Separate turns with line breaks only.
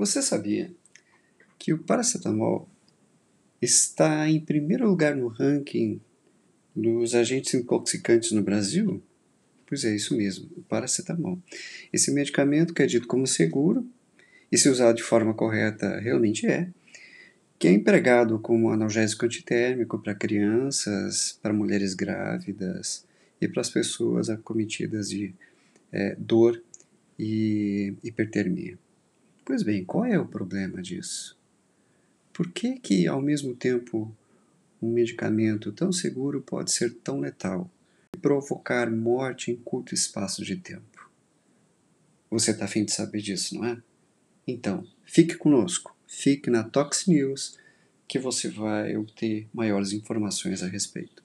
Você sabia que o paracetamol está em primeiro lugar no ranking dos agentes intoxicantes no Brasil? Pois é, isso mesmo, o paracetamol. Esse medicamento que é dito como seguro, e se usado de forma correta, realmente é, que é empregado como analgésico antitérmico para crianças, para mulheres grávidas e para as pessoas acometidas de é, dor e hipertermia. Pois bem, qual é o problema disso? Por que que, ao mesmo tempo, um medicamento tão seguro pode ser tão letal e provocar morte em curto espaço de tempo? Você está afim de saber disso, não é? Então, fique conosco, fique na Tox News, que você vai obter maiores informações a respeito.